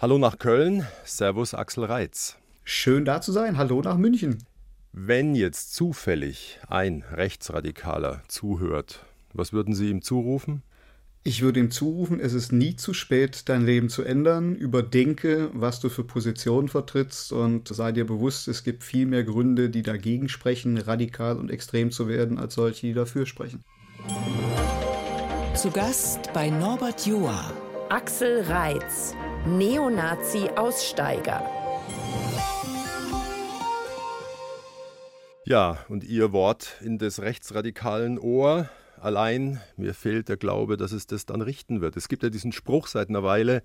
Hallo nach Köln, Servus Axel Reitz. Schön da zu sein, hallo nach München. Wenn jetzt zufällig ein Rechtsradikaler zuhört, was würden Sie ihm zurufen? Ich würde ihm zurufen, es ist nie zu spät, dein Leben zu ändern. Überdenke, was du für Positionen vertrittst und sei dir bewusst, es gibt viel mehr Gründe, die dagegen sprechen, radikal und extrem zu werden, als solche, die dafür sprechen. Zu Gast bei Norbert Joa. Axel Reitz, Neonazi-Aussteiger. Ja, und Ihr Wort in des rechtsradikalen Ohr. Allein mir fehlt der Glaube, dass es das dann richten wird. Es gibt ja diesen Spruch seit einer Weile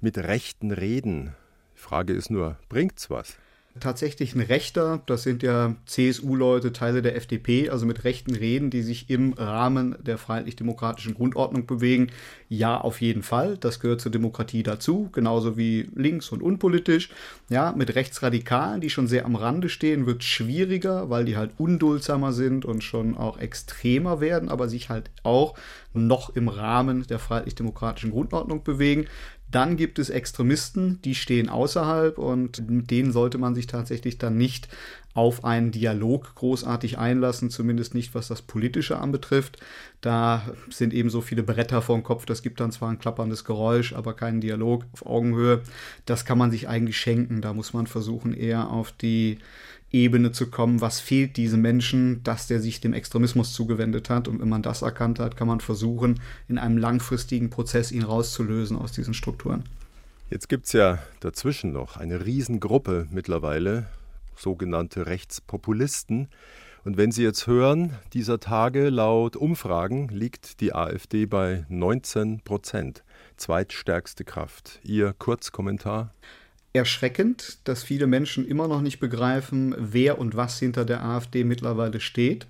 mit rechten Reden. Die Frage ist nur, bringt's was? Tatsächlich ein Rechter, das sind ja CSU-Leute, Teile der FDP, also mit rechten Reden, die sich im Rahmen der freiheitlich-demokratischen Grundordnung bewegen. Ja, auf jeden Fall, das gehört zur Demokratie dazu, genauso wie links und unpolitisch. Ja, mit Rechtsradikalen, die schon sehr am Rande stehen, wird schwieriger, weil die halt unduldsamer sind und schon auch extremer werden, aber sich halt auch noch im Rahmen der freiheitlich-demokratischen Grundordnung bewegen. Dann gibt es Extremisten, die stehen außerhalb und mit denen sollte man sich tatsächlich dann nicht auf einen Dialog großartig einlassen, zumindest nicht was das Politische anbetrifft. Da sind eben so viele Bretter vor dem Kopf, das gibt dann zwar ein klapperndes Geräusch, aber keinen Dialog auf Augenhöhe. Das kann man sich eigentlich schenken. Da muss man versuchen, eher auf die Ebene zu kommen, was fehlt diesem Menschen, dass der sich dem Extremismus zugewendet hat. Und wenn man das erkannt hat, kann man versuchen, in einem langfristigen Prozess ihn rauszulösen aus diesen Strukturen. Jetzt gibt es ja dazwischen noch eine Riesengruppe mittlerweile, sogenannte Rechtspopulisten. Und wenn Sie jetzt hören, dieser Tage laut Umfragen liegt die AfD bei 19 Prozent, zweitstärkste Kraft. Ihr Kurzkommentar? erschreckend, dass viele Menschen immer noch nicht begreifen, wer und was hinter der AfD mittlerweile steht.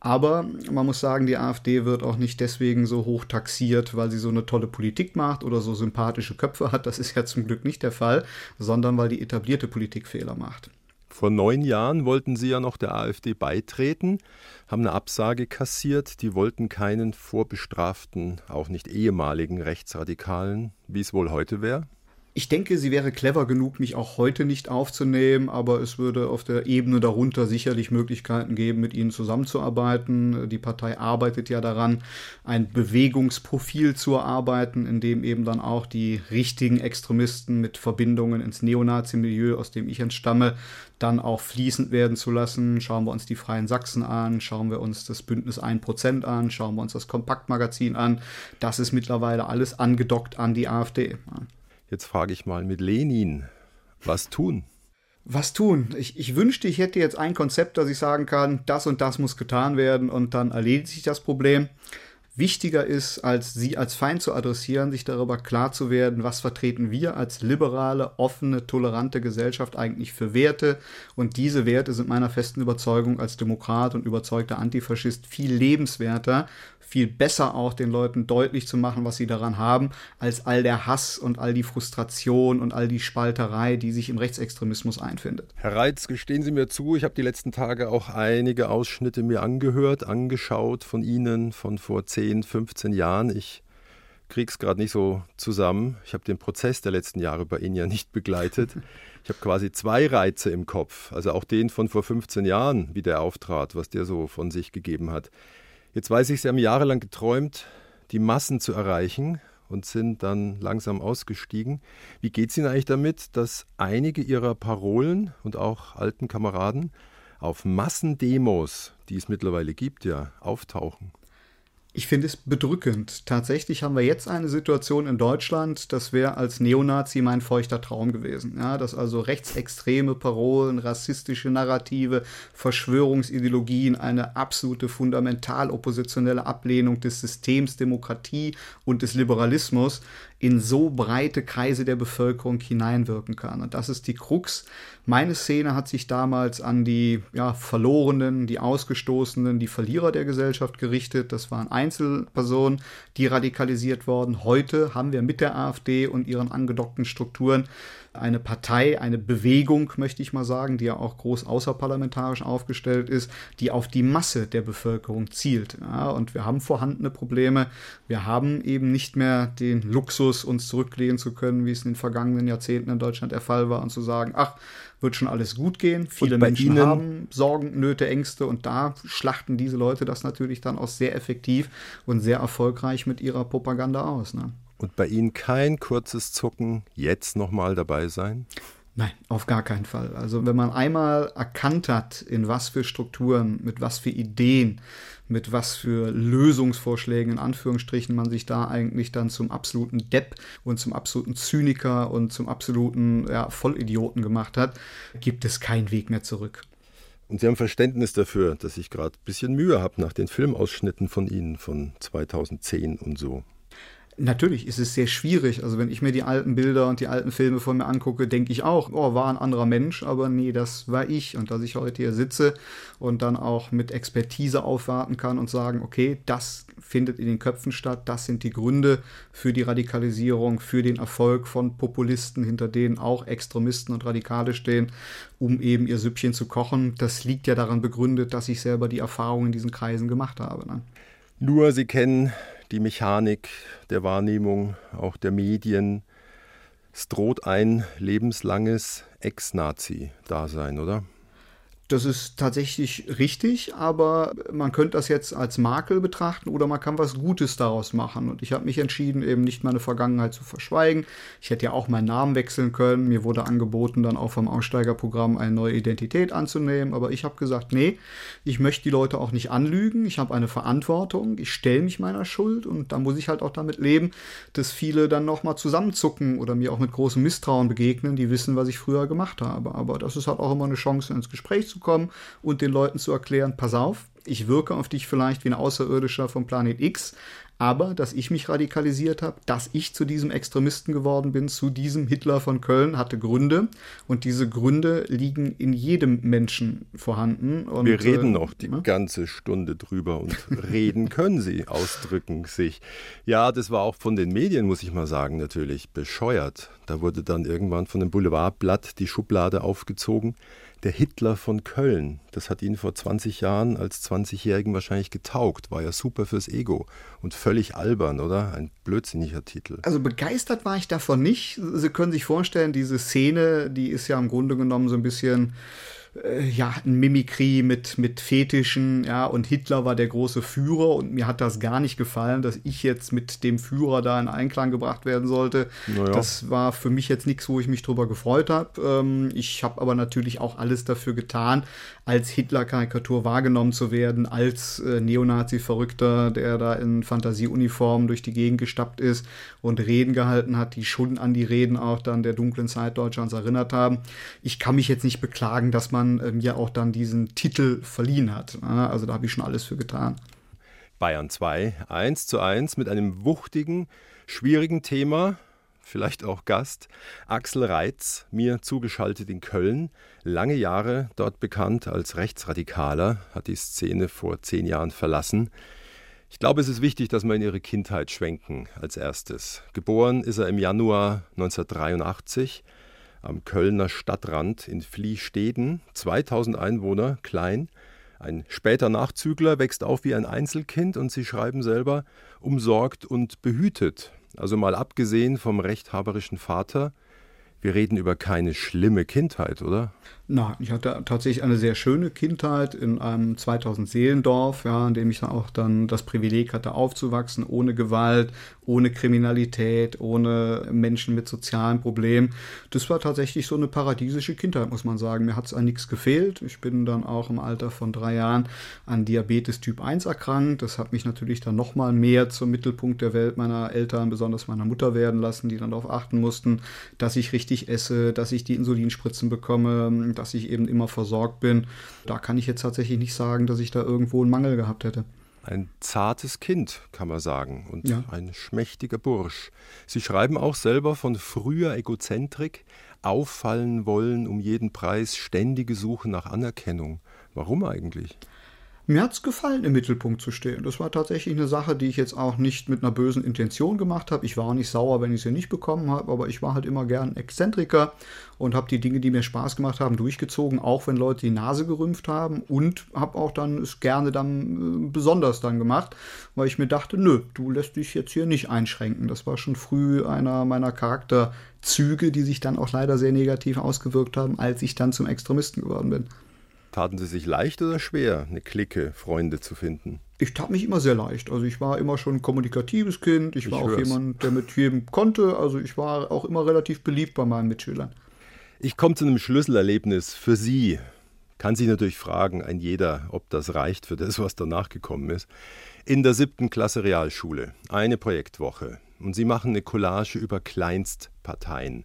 Aber man muss sagen, die AfD wird auch nicht deswegen so hoch taxiert, weil sie so eine tolle Politik macht oder so sympathische Köpfe hat. Das ist ja zum Glück nicht der Fall, sondern weil die etablierte Politik Fehler macht. Vor neun Jahren wollten sie ja noch der AfD beitreten, haben eine Absage kassiert. Die wollten keinen vorbestraften, auch nicht ehemaligen Rechtsradikalen, wie es wohl heute wäre. Ich denke, sie wäre clever genug, mich auch heute nicht aufzunehmen, aber es würde auf der Ebene darunter sicherlich Möglichkeiten geben, mit ihnen zusammenzuarbeiten. Die Partei arbeitet ja daran, ein Bewegungsprofil zu erarbeiten, in dem eben dann auch die richtigen Extremisten mit Verbindungen ins Neonazi-Milieu, aus dem ich entstamme, dann auch fließend werden zu lassen. Schauen wir uns die Freien Sachsen an, schauen wir uns das Bündnis 1% an, schauen wir uns das Kompaktmagazin an. Das ist mittlerweile alles angedockt an die AfD. Jetzt frage ich mal mit Lenin, was tun? Was tun? Ich, ich wünschte, ich hätte jetzt ein Konzept, dass ich sagen kann, das und das muss getan werden und dann erledigt sich das Problem wichtiger ist, als sie als Feind zu adressieren, sich darüber klar zu werden, was vertreten wir als liberale, offene, tolerante Gesellschaft eigentlich für Werte. Und diese Werte sind meiner festen Überzeugung als Demokrat und überzeugter Antifaschist viel lebenswerter, viel besser auch den Leuten deutlich zu machen, was sie daran haben, als all der Hass und all die Frustration und all die Spalterei, die sich im Rechtsextremismus einfindet. Herr Reitz, gestehen Sie mir zu, ich habe die letzten Tage auch einige Ausschnitte mir angehört, angeschaut von Ihnen von vor zehn 10, 15 Jahren. Ich kriege es gerade nicht so zusammen. Ich habe den Prozess der letzten Jahre bei Ihnen ja nicht begleitet. Ich habe quasi zwei Reize im Kopf. Also auch den von vor 15 Jahren, wie der auftrat, was der so von sich gegeben hat. Jetzt weiß ich, Sie haben jahrelang geträumt, die Massen zu erreichen und sind dann langsam ausgestiegen. Wie geht es Ihnen eigentlich damit, dass einige Ihrer Parolen und auch alten Kameraden auf Massendemos, die es mittlerweile gibt, ja, auftauchen? Ich finde es bedrückend. Tatsächlich haben wir jetzt eine Situation in Deutschland, das wäre als Neonazi mein feuchter Traum gewesen. Ja, dass also rechtsextreme Parolen, rassistische Narrative, Verschwörungsideologien, eine absolute fundamental oppositionelle Ablehnung des Systems Demokratie und des Liberalismus in so breite Kreise der Bevölkerung hineinwirken kann. Und das ist die Krux. Meine Szene hat sich damals an die ja, Verlorenen, die Ausgestoßenen, die Verlierer der Gesellschaft gerichtet. Das waren Einzelpersonen, die radikalisiert wurden. Heute haben wir mit der AfD und ihren angedockten Strukturen eine Partei, eine Bewegung, möchte ich mal sagen, die ja auch groß außerparlamentarisch aufgestellt ist, die auf die Masse der Bevölkerung zielt. Ja, und wir haben vorhandene Probleme. Wir haben eben nicht mehr den Luxus, uns zurücklehnen zu können, wie es in den vergangenen Jahrzehnten in Deutschland der Fall war, und zu sagen, ach, wird schon alles gut gehen. Viele Menschen Ihnen haben Sorgen, Nöte, Ängste und da schlachten diese Leute das natürlich dann auch sehr effektiv und sehr erfolgreich mit ihrer Propaganda aus. Ne? Und bei Ihnen kein kurzes Zucken, jetzt nochmal dabei sein? Nein, auf gar keinen Fall. Also wenn man einmal erkannt hat, in was für Strukturen, mit was für Ideen, mit was für Lösungsvorschlägen in Anführungsstrichen man sich da eigentlich dann zum absoluten Depp und zum absoluten Zyniker und zum absoluten ja, Vollidioten gemacht hat, gibt es keinen Weg mehr zurück. Und Sie haben Verständnis dafür, dass ich gerade ein bisschen Mühe habe nach den Filmausschnitten von Ihnen von 2010 und so. Natürlich ist es sehr schwierig. Also wenn ich mir die alten Bilder und die alten Filme von mir angucke, denke ich auch, oh, war ein anderer Mensch, aber nee, das war ich. Und dass ich heute hier sitze und dann auch mit Expertise aufwarten kann und sagen, okay, das findet in den Köpfen statt, das sind die Gründe für die Radikalisierung, für den Erfolg von Populisten, hinter denen auch Extremisten und Radikale stehen, um eben ihr Süppchen zu kochen. Das liegt ja daran begründet, dass ich selber die Erfahrung in diesen Kreisen gemacht habe. Ne? Nur Sie kennen die Mechanik der Wahrnehmung, auch der Medien. Es droht ein lebenslanges Ex-Nazi-Dasein, oder? Das ist tatsächlich richtig, aber man könnte das jetzt als Makel betrachten oder man kann was Gutes daraus machen. Und ich habe mich entschieden, eben nicht meine Vergangenheit zu verschweigen. Ich hätte ja auch meinen Namen wechseln können. Mir wurde angeboten, dann auch vom Aussteigerprogramm eine neue Identität anzunehmen. Aber ich habe gesagt, nee, ich möchte die Leute auch nicht anlügen. Ich habe eine Verantwortung. Ich stelle mich meiner Schuld und da muss ich halt auch damit leben, dass viele dann nochmal zusammenzucken oder mir auch mit großem Misstrauen begegnen, die wissen, was ich früher gemacht habe. Aber das ist halt auch immer eine Chance, ins Gespräch zu zu kommen und den Leuten zu erklären, pass auf, ich wirke auf dich vielleicht wie ein Außerirdischer vom Planet X, aber dass ich mich radikalisiert habe, dass ich zu diesem Extremisten geworden bin, zu diesem Hitler von Köln, hatte Gründe und diese Gründe liegen in jedem Menschen vorhanden. Und, Wir reden äh, noch die äh, ganze Stunde drüber und reden können sie, ausdrücken sich. Ja, das war auch von den Medien, muss ich mal sagen, natürlich bescheuert. Da wurde dann irgendwann von dem Boulevardblatt die Schublade aufgezogen der Hitler von Köln. Das hat ihn vor 20 Jahren als 20-Jährigen wahrscheinlich getaugt. War ja super fürs Ego und völlig albern, oder? Ein blödsinniger Titel. Also begeistert war ich davon nicht. Sie können sich vorstellen, diese Szene, die ist ja im Grunde genommen so ein bisschen äh, ja, ein Mimikry mit, mit Fetischen, ja, und Hitler war der große Führer und mir hat das gar nicht gefallen, dass ich jetzt mit dem Führer da in Einklang gebracht werden sollte. Naja. Das war für mich jetzt nichts, wo ich mich drüber gefreut habe. Ähm, ich habe aber natürlich auch alles dafür getan, als Hitler-Karikatur wahrgenommen zu werden, als äh, Neonazi-Verrückter, der da in Fantasieuniformen durch die Gegend gestappt ist und Reden gehalten hat, die schon an die Reden auch dann der dunklen Zeit Deutschlands erinnert haben. Ich kann mich jetzt nicht beklagen, dass man äh, mir auch dann diesen Titel verliehen hat. Also da habe ich schon alles für getan. Bayern 2, 1 zu 1 mit einem wuchtigen, schwierigen Thema, vielleicht auch Gast, Axel Reitz, mir zugeschaltet in Köln, lange Jahre dort bekannt als Rechtsradikaler, hat die Szene vor zehn Jahren verlassen. Ich glaube, es ist wichtig, dass wir in ihre Kindheit schwenken als erstes. Geboren ist er im Januar 1983 am Kölner Stadtrand in Fliehsteden, 2000 Einwohner, klein. Ein später Nachzügler wächst auf wie ein Einzelkind und sie schreiben selber umsorgt und behütet. Also mal abgesehen vom rechthaberischen Vater, wir reden über keine schlimme Kindheit, oder? Nein, ich hatte tatsächlich eine sehr schöne Kindheit in einem 2000 Seelendorf, ja, in dem ich dann auch dann das Privileg hatte aufzuwachsen, ohne Gewalt, ohne Kriminalität, ohne Menschen mit sozialen Problemen. Das war tatsächlich so eine paradiesische Kindheit, muss man sagen. Mir hat es an nichts gefehlt. Ich bin dann auch im Alter von drei Jahren an Diabetes Typ 1 erkrankt. Das hat mich natürlich dann nochmal mehr zum Mittelpunkt der Welt meiner Eltern, besonders meiner Mutter werden lassen, die dann darauf achten mussten, dass ich richtig esse, dass ich die Insulinspritzen bekomme, dass ich eben immer versorgt bin. Da kann ich jetzt tatsächlich nicht sagen, dass ich da irgendwo einen Mangel gehabt hätte. Ein zartes Kind, kann man sagen, und ja. ein schmächtiger Bursch. Sie schreiben auch selber von früher Egozentrik, auffallen wollen um jeden Preis, ständige Suche nach Anerkennung. Warum eigentlich? Mir hat es gefallen, im Mittelpunkt zu stehen. Das war tatsächlich eine Sache, die ich jetzt auch nicht mit einer bösen Intention gemacht habe. Ich war auch nicht sauer, wenn ich sie nicht bekommen habe, aber ich war halt immer gern Exzentriker und habe die Dinge, die mir Spaß gemacht haben, durchgezogen, auch wenn Leute die Nase gerümpft haben und habe auch dann es gerne dann äh, besonders dann gemacht, weil ich mir dachte, nö, du lässt dich jetzt hier nicht einschränken. Das war schon früh einer meiner Charakterzüge, die sich dann auch leider sehr negativ ausgewirkt haben, als ich dann zum Extremisten geworden bin. Taten Sie sich leicht oder schwer, eine Clique Freunde zu finden? Ich tat mich immer sehr leicht. Also ich war immer schon ein kommunikatives Kind. Ich, ich war auch hör's. jemand, der mit jedem konnte. Also ich war auch immer relativ beliebt bei meinen Mitschülern. Ich komme zu einem Schlüsselerlebnis für Sie. Kann sich natürlich fragen, ein jeder, ob das reicht für das, was danach gekommen ist. In der siebten Klasse Realschule, eine Projektwoche. Und Sie machen eine Collage über Kleinstparteien.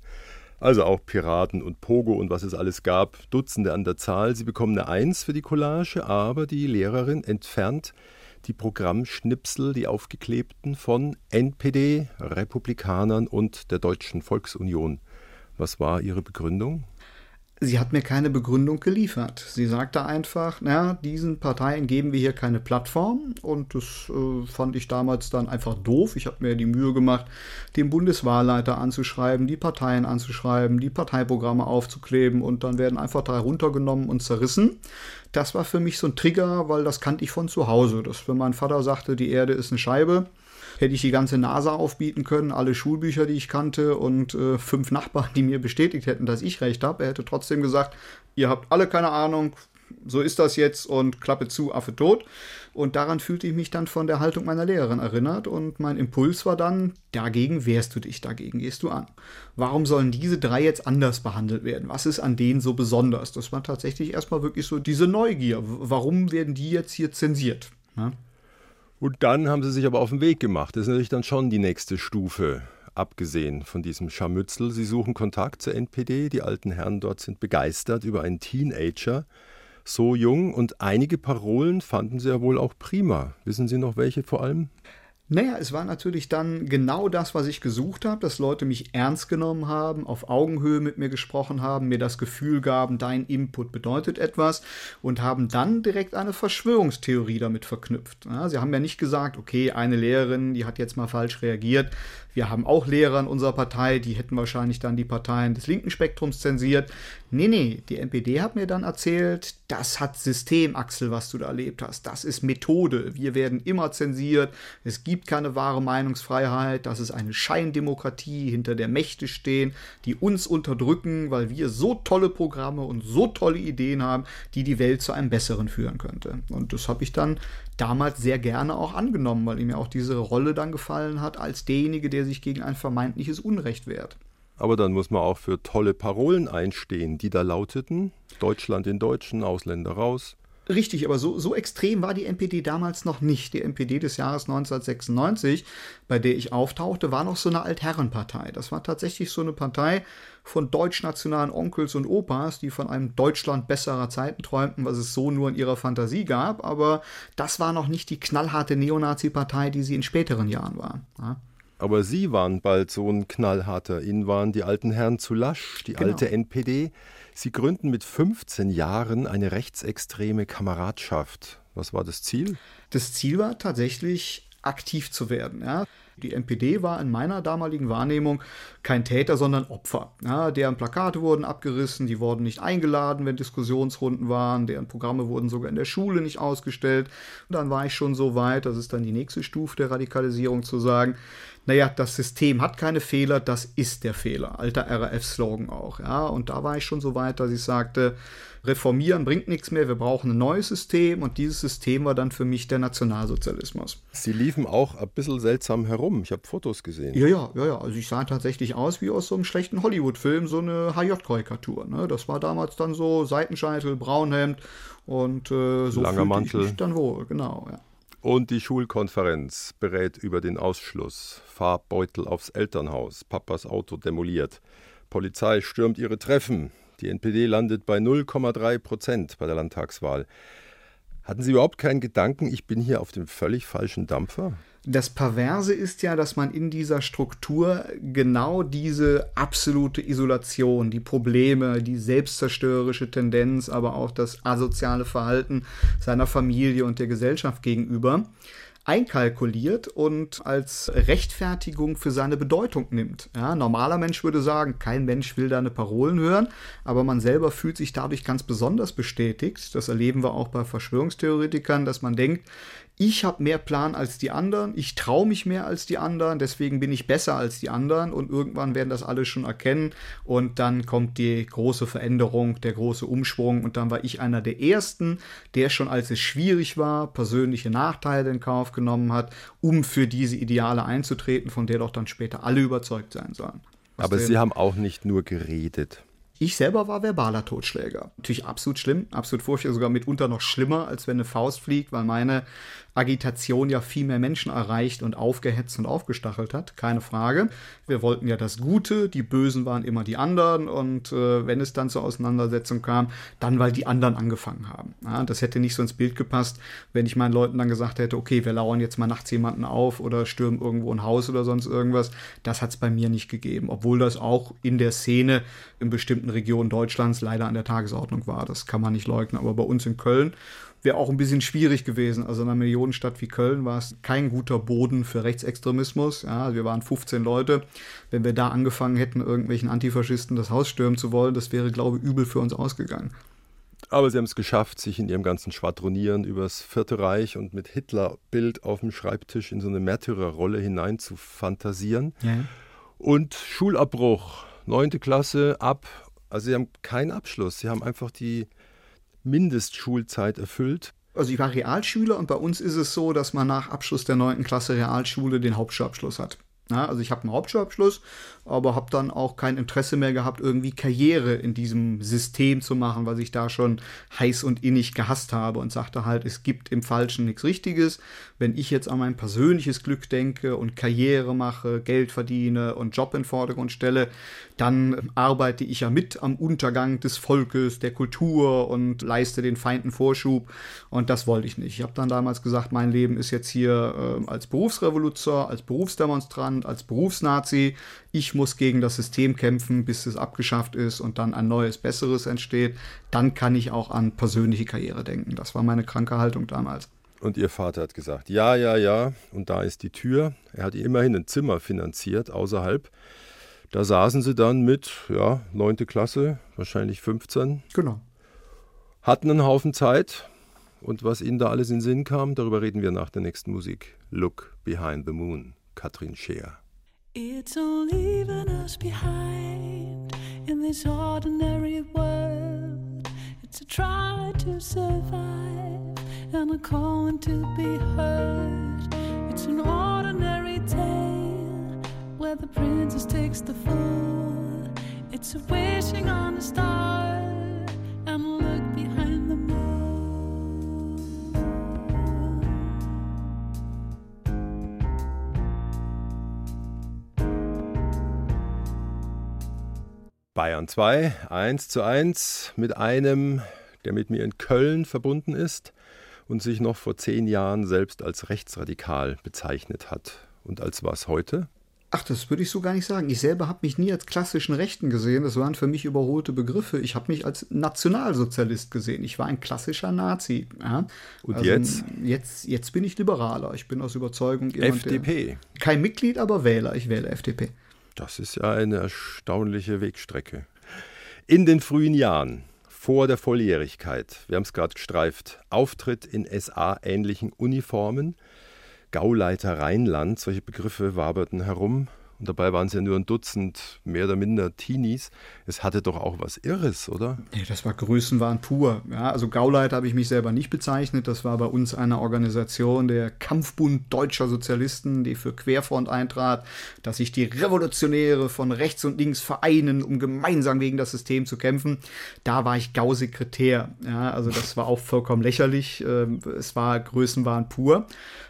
Also auch Piraten und Pogo und was es alles gab, Dutzende an der Zahl. Sie bekommen eine Eins für die Collage, aber die Lehrerin entfernt die Programmschnipsel, die aufgeklebten von NPD, Republikanern und der Deutschen Volksunion. Was war Ihre Begründung? Sie hat mir keine Begründung geliefert. Sie sagte einfach, na, diesen Parteien geben wir hier keine Plattform und das äh, fand ich damals dann einfach doof. Ich habe mir die Mühe gemacht, den Bundeswahlleiter anzuschreiben, die Parteien anzuschreiben, die Parteiprogramme aufzukleben und dann werden einfach drei runtergenommen und zerrissen. Das war für mich so ein Trigger, weil das kannte ich von zu Hause. Dass wenn mein Vater sagte, die Erde ist eine Scheibe, hätte ich die ganze NASA aufbieten können, alle Schulbücher, die ich kannte und äh, fünf Nachbarn, die mir bestätigt hätten, dass ich recht habe. Er hätte trotzdem gesagt, ihr habt alle keine Ahnung, so ist das jetzt und Klappe zu, Affe tot. Und daran fühlte ich mich dann von der Haltung meiner Lehrerin erinnert und mein Impuls war dann, dagegen wehrst du dich, dagegen gehst du an. Warum sollen diese drei jetzt anders behandelt werden? Was ist an denen so besonders? Das war tatsächlich erstmal wirklich so diese Neugier. Warum werden die jetzt hier zensiert? Ja? Und dann haben sie sich aber auf den Weg gemacht. Das ist natürlich dann schon die nächste Stufe, abgesehen von diesem Scharmützel. Sie suchen Kontakt zur NPD. Die alten Herren dort sind begeistert über einen Teenager, so jung. Und einige Parolen fanden sie ja wohl auch prima. Wissen Sie noch welche vor allem? Naja, es war natürlich dann genau das, was ich gesucht habe, dass Leute mich ernst genommen haben, auf Augenhöhe mit mir gesprochen haben, mir das Gefühl gaben, dein Input bedeutet etwas und haben dann direkt eine Verschwörungstheorie damit verknüpft. Ja, sie haben ja nicht gesagt, okay, eine Lehrerin, die hat jetzt mal falsch reagiert, wir haben auch Lehrer in unserer Partei, die hätten wahrscheinlich dann die Parteien des linken Spektrums zensiert. Nee, nee, die NPD hat mir dann erzählt, das hat System, Axel, was du da erlebt hast. Das ist Methode. Wir werden immer zensiert. Es gibt keine wahre Meinungsfreiheit. Das ist eine Scheindemokratie, hinter der Mächte stehen, die uns unterdrücken, weil wir so tolle Programme und so tolle Ideen haben, die die Welt zu einem besseren führen könnte. Und das habe ich dann damals sehr gerne auch angenommen, weil ihm ja auch diese Rolle dann gefallen hat, als derjenige, der sich gegen ein vermeintliches Unrecht wehrt. Aber dann muss man auch für tolle Parolen einstehen, die da lauteten: Deutschland in Deutschen, Ausländer raus. Richtig, aber so, so extrem war die NPD damals noch nicht. Die NPD des Jahres 1996, bei der ich auftauchte, war noch so eine Altherrenpartei. Das war tatsächlich so eine Partei von deutschnationalen Onkels und Opas, die von einem Deutschland besserer Zeiten träumten, was es so nur in ihrer Fantasie gab. Aber das war noch nicht die knallharte Neonazi-Partei, die sie in späteren Jahren war. Ja. Aber Sie waren bald so ein knallharter. Ihnen waren die alten Herren zu lasch, die genau. alte NPD. Sie gründen mit 15 Jahren eine rechtsextreme Kameradschaft. Was war das Ziel? Das Ziel war tatsächlich aktiv zu werden. Ja. Die NPD war in meiner damaligen Wahrnehmung kein Täter, sondern Opfer. Ja, deren Plakate wurden abgerissen, die wurden nicht eingeladen, wenn Diskussionsrunden waren, deren Programme wurden sogar in der Schule nicht ausgestellt. Und dann war ich schon so weit, das ist dann die nächste Stufe der Radikalisierung zu sagen, naja, das System hat keine Fehler, das ist der Fehler. Alter RAF-Slogan auch, ja. Und da war ich schon so weit, dass ich sagte, reformieren bringt nichts mehr, wir brauchen ein neues System und dieses System war dann für mich der Nationalsozialismus. Sie liefen auch ein bisschen seltsam herum, ich habe Fotos gesehen. Ja, ja, ja, ja. Also ich sah tatsächlich aus wie aus so einem schlechten Hollywood-Film, so eine HJ-Karikatur. Ne? Das war damals dann so Seitenscheitel, Braunhemd und äh, so Langer Mantel. ich mich dann wohl, genau, ja. Und die Schulkonferenz berät über den Ausschluss. Farbbeutel aufs Elternhaus. Papas Auto demoliert. Polizei stürmt ihre Treffen. Die NPD landet bei 0,3 Prozent bei der Landtagswahl. Hatten Sie überhaupt keinen Gedanken, ich bin hier auf dem völlig falschen Dampfer? Das Perverse ist ja, dass man in dieser Struktur genau diese absolute Isolation, die Probleme, die selbstzerstörerische Tendenz, aber auch das asoziale Verhalten seiner Familie und der Gesellschaft gegenüber einkalkuliert und als Rechtfertigung für seine Bedeutung nimmt. Ja, normaler Mensch würde sagen, kein Mensch will deine Parolen hören, aber man selber fühlt sich dadurch ganz besonders bestätigt. Das erleben wir auch bei Verschwörungstheoretikern, dass man denkt, ich habe mehr Plan als die anderen, ich traue mich mehr als die anderen, deswegen bin ich besser als die anderen. Und irgendwann werden das alle schon erkennen. Und dann kommt die große Veränderung, der große Umschwung. Und dann war ich einer der ersten, der schon als es schwierig war, persönliche Nachteile in Kauf genommen hat, um für diese Ideale einzutreten, von der doch dann später alle überzeugt sein sollen. Was Aber Sie haben auch nicht nur geredet. Ich selber war verbaler Totschläger. Natürlich absolut schlimm, absolut furchtbar, sogar mitunter noch schlimmer, als wenn eine Faust fliegt, weil meine Agitation ja viel mehr Menschen erreicht und aufgehetzt und aufgestachelt hat, keine Frage. Wir wollten ja das Gute, die Bösen waren immer die anderen und äh, wenn es dann zur Auseinandersetzung kam, dann weil die anderen angefangen haben. Ja, das hätte nicht so ins Bild gepasst, wenn ich meinen Leuten dann gesagt hätte, okay, wir lauern jetzt mal nachts jemanden auf oder stürmen irgendwo ein Haus oder sonst irgendwas. Das hat es bei mir nicht gegeben, obwohl das auch in der Szene in bestimmten Regionen Deutschlands leider an der Tagesordnung war. Das kann man nicht leugnen, aber bei uns in Köln wäre auch ein bisschen schwierig gewesen. Also in einer Millionenstadt wie Köln war es kein guter Boden für Rechtsextremismus. Ja, wir waren 15 Leute. Wenn wir da angefangen hätten, irgendwelchen Antifaschisten das Haus stürmen zu wollen, das wäre, glaube ich, übel für uns ausgegangen. Aber sie haben es geschafft, sich in ihrem ganzen Schwadronieren übers Vierte Reich und mit Hitler-Bild auf dem Schreibtisch in so eine Märtyrerrolle hinein zu fantasieren. Ja. Und Schulabbruch, neunte Klasse ab. Also sie haben keinen Abschluss. Sie haben einfach die Mindestschulzeit erfüllt. Also ich war Realschüler und bei uns ist es so, dass man nach Abschluss der 9. Klasse Realschule den Hauptschulabschluss hat. Ja, also ich habe einen Hauptschulabschluss, aber habe dann auch kein Interesse mehr gehabt, irgendwie Karriere in diesem System zu machen, was ich da schon heiß und innig gehasst habe und sagte halt, es gibt im Falschen nichts Richtiges. Wenn ich jetzt an mein persönliches Glück denke und Karriere mache, Geld verdiene und Job in Vordergrund stelle, dann arbeite ich ja mit am Untergang des Volkes, der Kultur und leiste den Feinden Vorschub. Und das wollte ich nicht. Ich habe dann damals gesagt, mein Leben ist jetzt hier äh, als Berufsrevoluzer, als Berufsdemonstrant, als Berufsnazi. Ich muss gegen das System kämpfen, bis es abgeschafft ist und dann ein neues, besseres entsteht. Dann kann ich auch an persönliche Karriere denken. Das war meine kranke Haltung damals. Und ihr Vater hat gesagt, ja, ja, ja, und da ist die Tür. Er hat immerhin ein Zimmer finanziert außerhalb. Da saßen sie dann mit, ja, neunte Klasse, wahrscheinlich 15. Genau. Hatten einen Haufen Zeit. Und was ihnen da alles in den Sinn kam, darüber reden wir nach der nächsten Musik. Look Behind the Moon, Katrin Scheer. It's all leaving us behind in this ordinary world. It's a try to survive and a calling to be heard. It's an ordinary tale where the princess takes the fall. It's a wishing on a star Bayern 2, 1 zu 1 mit einem, der mit mir in Köln verbunden ist und sich noch vor zehn Jahren selbst als rechtsradikal bezeichnet hat. Und als was heute? Ach, das würde ich so gar nicht sagen. Ich selber habe mich nie als klassischen Rechten gesehen. Das waren für mich überholte Begriffe. Ich habe mich als Nationalsozialist gesehen. Ich war ein klassischer Nazi. Ja? Und also, jetzt? jetzt? Jetzt bin ich Liberaler. Ich bin aus Überzeugung jemand, FDP. kein Mitglied, aber Wähler. Ich wähle FDP. Das ist ja eine erstaunliche Wegstrecke. In den frühen Jahren, vor der Volljährigkeit, wir haben es gerade gestreift, Auftritt in SA-ähnlichen Uniformen – Gauleiter Rheinland, solche Begriffe waberten herum. Und dabei waren es ja nur ein Dutzend mehr oder minder Teenies. Es hatte doch auch was Irres, oder? Ja, das war Größenwahn pur. Ja, also Gauleiter habe ich mich selber nicht bezeichnet. Das war bei uns eine Organisation der Kampfbund deutscher Sozialisten, die für Querfront eintrat, dass sich die Revolutionäre von rechts und links vereinen, um gemeinsam gegen das System zu kämpfen. Da war ich Gausekretär. Ja, also das war auch vollkommen lächerlich. Ähm, es war Größenwahn pur.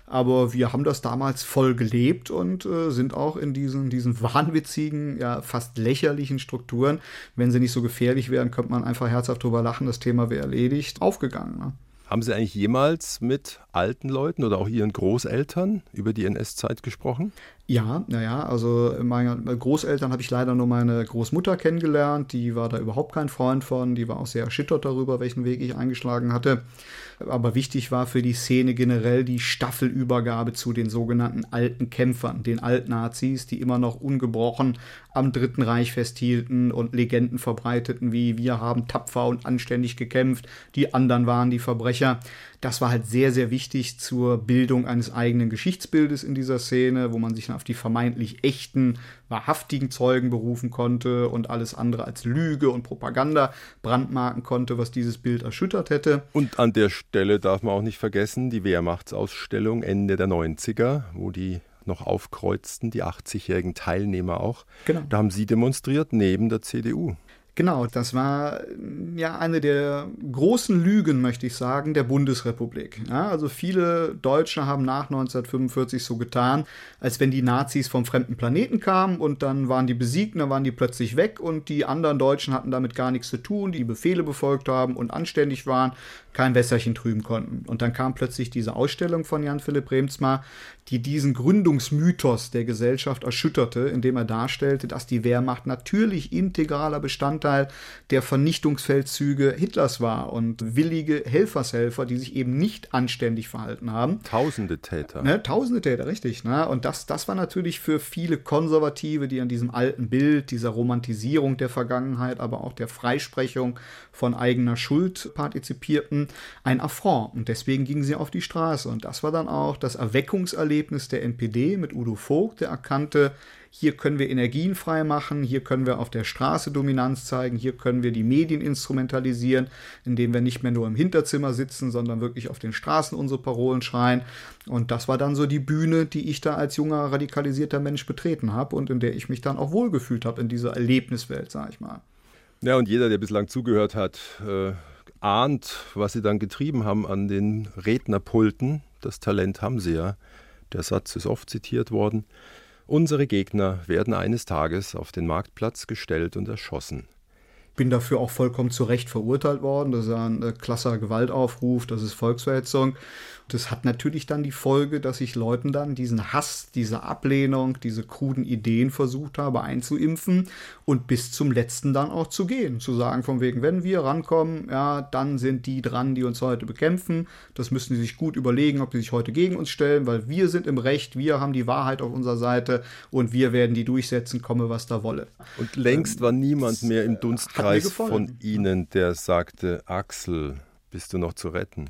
Aber wir haben das damals voll gelebt und äh, sind auch in diesen, diesen wahnwitzigen, ja, fast lächerlichen Strukturen, wenn sie nicht so gefährlich wären, könnte man einfach herzhaft drüber lachen, das Thema wäre erledigt, aufgegangen. Ne? Haben Sie eigentlich jemals mit alten Leuten oder auch Ihren Großeltern über die NS-Zeit gesprochen? Ja, naja, also meine Großeltern habe ich leider nur meine Großmutter kennengelernt. Die war da überhaupt kein Freund von. Die war auch sehr erschüttert darüber, welchen Weg ich eingeschlagen hatte. Aber wichtig war für die Szene generell die Staffelübergabe zu den sogenannten alten Kämpfern, den Altnazis, die immer noch ungebrochen am Dritten Reich festhielten und Legenden verbreiteten wie wir haben tapfer und anständig gekämpft, die anderen waren die Verbrecher. Das war halt sehr, sehr wichtig zur Bildung eines eigenen Geschichtsbildes in dieser Szene, wo man sich dann auf die vermeintlich echten, wahrhaftigen Zeugen berufen konnte und alles andere als Lüge und Propaganda brandmarken konnte, was dieses Bild erschüttert hätte. Und an der Stelle darf man auch nicht vergessen, die Wehrmachtsausstellung Ende der 90er, wo die noch aufkreuzten, die 80-jährigen Teilnehmer auch. Genau. Da haben Sie demonstriert neben der CDU. Genau, das war ja eine der großen Lügen, möchte ich sagen, der Bundesrepublik. Ja, also viele Deutsche haben nach 1945 so getan, als wenn die Nazis vom fremden Planeten kamen und dann waren die besiegt, dann waren die plötzlich weg und die anderen Deutschen hatten damit gar nichts zu tun, die Befehle befolgt haben und anständig waren, kein Wässerchen trüben konnten. Und dann kam plötzlich diese Ausstellung von Jan Philipp Remsmar, die diesen Gründungsmythos der Gesellschaft erschütterte, indem er darstellte, dass die Wehrmacht natürlich integraler Bestandteil der Vernichtungsfeldzüge Hitlers war und willige Helfershelfer, die sich eben nicht anständig verhalten haben. Tausende Täter. Ne, tausende Täter, richtig. Ne? Und das, das war natürlich für viele Konservative, die an diesem alten Bild, dieser Romantisierung der Vergangenheit, aber auch der Freisprechung von eigener Schuld partizipierten, ein Affront. Und deswegen gingen sie auf die Straße. Und das war dann auch das Erweckungserlebnis der NPD mit Udo Vogt, der erkannte, hier können wir Energien freimachen, hier können wir auf der Straße Dominanz zeigen, hier können wir die Medien instrumentalisieren, indem wir nicht mehr nur im Hinterzimmer sitzen, sondern wirklich auf den Straßen unsere Parolen schreien. Und das war dann so die Bühne, die ich da als junger, radikalisierter Mensch betreten habe und in der ich mich dann auch wohlgefühlt habe in dieser Erlebniswelt, sag ich mal. Ja, und jeder, der bislang zugehört hat, äh, ahnt, was sie dann getrieben haben an den Rednerpulten. Das Talent haben sie ja. Der Satz ist oft zitiert worden. Unsere Gegner werden eines Tages auf den Marktplatz gestellt und erschossen. Bin dafür auch vollkommen zu Recht verurteilt worden. Das ist ein äh, klasser Gewaltaufruf, das ist Volksverhetzung. Das hat natürlich dann die Folge, dass ich Leuten dann diesen Hass, diese Ablehnung, diese kruden Ideen versucht habe einzuimpfen und bis zum letzten dann auch zu gehen. Zu sagen, von wegen, wenn wir rankommen, ja, dann sind die dran, die uns heute bekämpfen. Das müssen sie sich gut überlegen, ob sie sich heute gegen uns stellen, weil wir sind im Recht, wir haben die Wahrheit auf unserer Seite und wir werden die durchsetzen, komme was da wolle. Und längst ähm, war niemand mehr im Dunstkreis von Ihnen, der sagte, Axel, bist du noch zu retten?